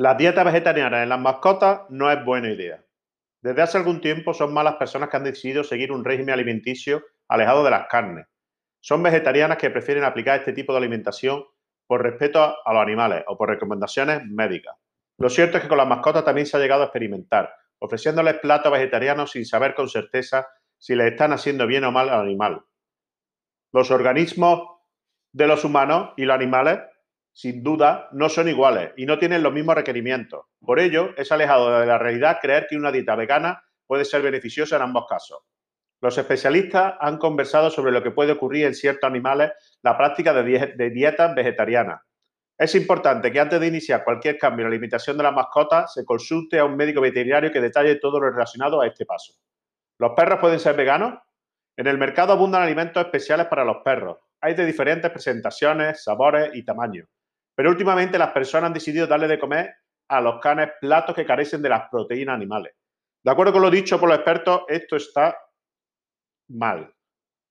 La dieta vegetariana en las mascotas no es buena idea. Desde hace algún tiempo son malas personas que han decidido seguir un régimen alimenticio alejado de las carnes. Son vegetarianas que prefieren aplicar este tipo de alimentación por respeto a los animales o por recomendaciones médicas. Lo cierto es que con las mascotas también se ha llegado a experimentar, ofreciéndoles platos vegetarianos sin saber con certeza si les están haciendo bien o mal al animal. Los organismos de los humanos y los animales sin duda, no son iguales y no tienen los mismos requerimientos. Por ello, es alejado de la realidad creer que una dieta vegana puede ser beneficiosa en ambos casos. Los especialistas han conversado sobre lo que puede ocurrir en ciertos animales la práctica de, dietas vegetarianas. Es importante que antes de iniciar cualquier cambio en la alimentación de las mascotas se consulte a un médico veterinario que detalle todo lo relacionado a este paso. ¿Los perros pueden ser veganos? En el mercado abundan alimentos especiales para los perros. Hay de diferentes presentaciones, sabores y tamaños. Pero últimamente las personas han decidido darle de comer a los canes platos que carecen de las proteínas animales. De acuerdo con lo dicho por los expertos, esto está mal.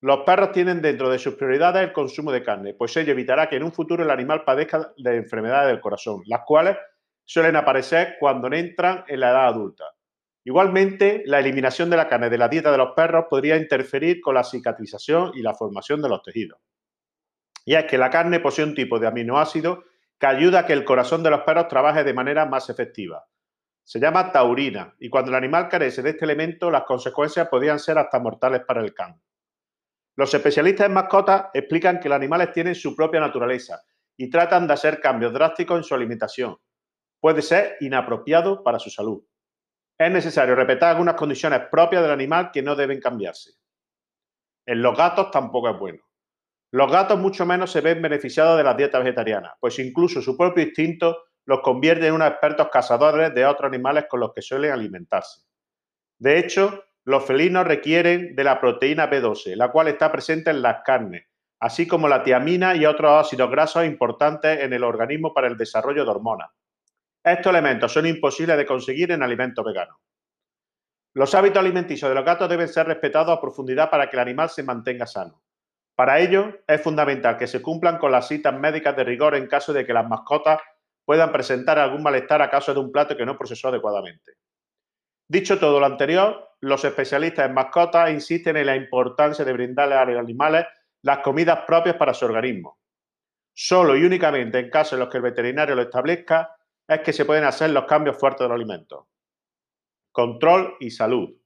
Los perros tienen dentro de sus prioridades el consumo de carne, pues ello evitará que en un futuro el animal padezca de enfermedades del corazón, las cuales suelen aparecer cuando entran en la edad adulta. Igualmente, la eliminación de la carne de la dieta de los perros podría interferir con la cicatrización y la formación de los tejidos. Y es que la carne posee un tipo de aminoácido que ayuda a que el corazón de los perros trabaje de manera más efectiva. Se llama taurina y cuando el animal carece de este elemento, las consecuencias podrían ser hasta mortales para el can. Los especialistas en mascotas explican que los animales tienen su propia naturaleza y tratan de hacer cambios drásticos en su alimentación. Puede ser inapropiado para su salud. Es necesario respetar algunas condiciones propias del animal que no deben cambiarse. En los gatos tampoco es bueno. Los gatos mucho menos se ven beneficiados de las dietas vegetarianas, pues incluso su propio instinto los convierte en unos expertos cazadores de otros animales con los que suelen alimentarse. De hecho, los felinos requieren de la proteína B12, la cual está presente en las carnes, así como la tiamina y otros ácidos grasos importantes en el organismo para el desarrollo de hormonas. Estos elementos son imposibles de conseguir en alimentos veganos. Los hábitos alimenticios de los gatos deben ser respetados a profundidad para que el animal se mantenga sano. Para ello, es fundamental que se cumplan con las citas médicas de rigor en caso de que las mascotas puedan presentar algún malestar a causa de un plato que no procesó adecuadamente. Dicho todo lo anterior, los especialistas en mascotas insisten en la importancia de brindarle a los animales las comidas propias para su organismo. Solo y únicamente en casos en los que el veterinario lo establezca es que se pueden hacer los cambios fuertes de los alimentos. Control y salud.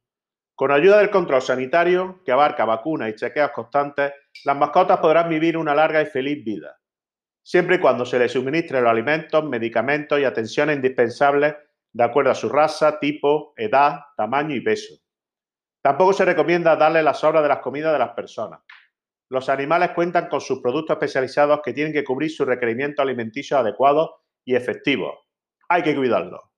Con ayuda del control sanitario, que abarca vacunas y chequeos constantes, las mascotas podrán vivir una larga y feliz vida, siempre y cuando se les suministren los alimentos, medicamentos y atenciones indispensables de acuerdo a su raza, tipo, edad, tamaño y peso. Tampoco se recomienda darle las sobras de las comidas de las personas. Los animales cuentan con sus productos especializados que tienen que cubrir sus requerimientos alimenticios adecuados y efectivos. Hay que cuidarlos.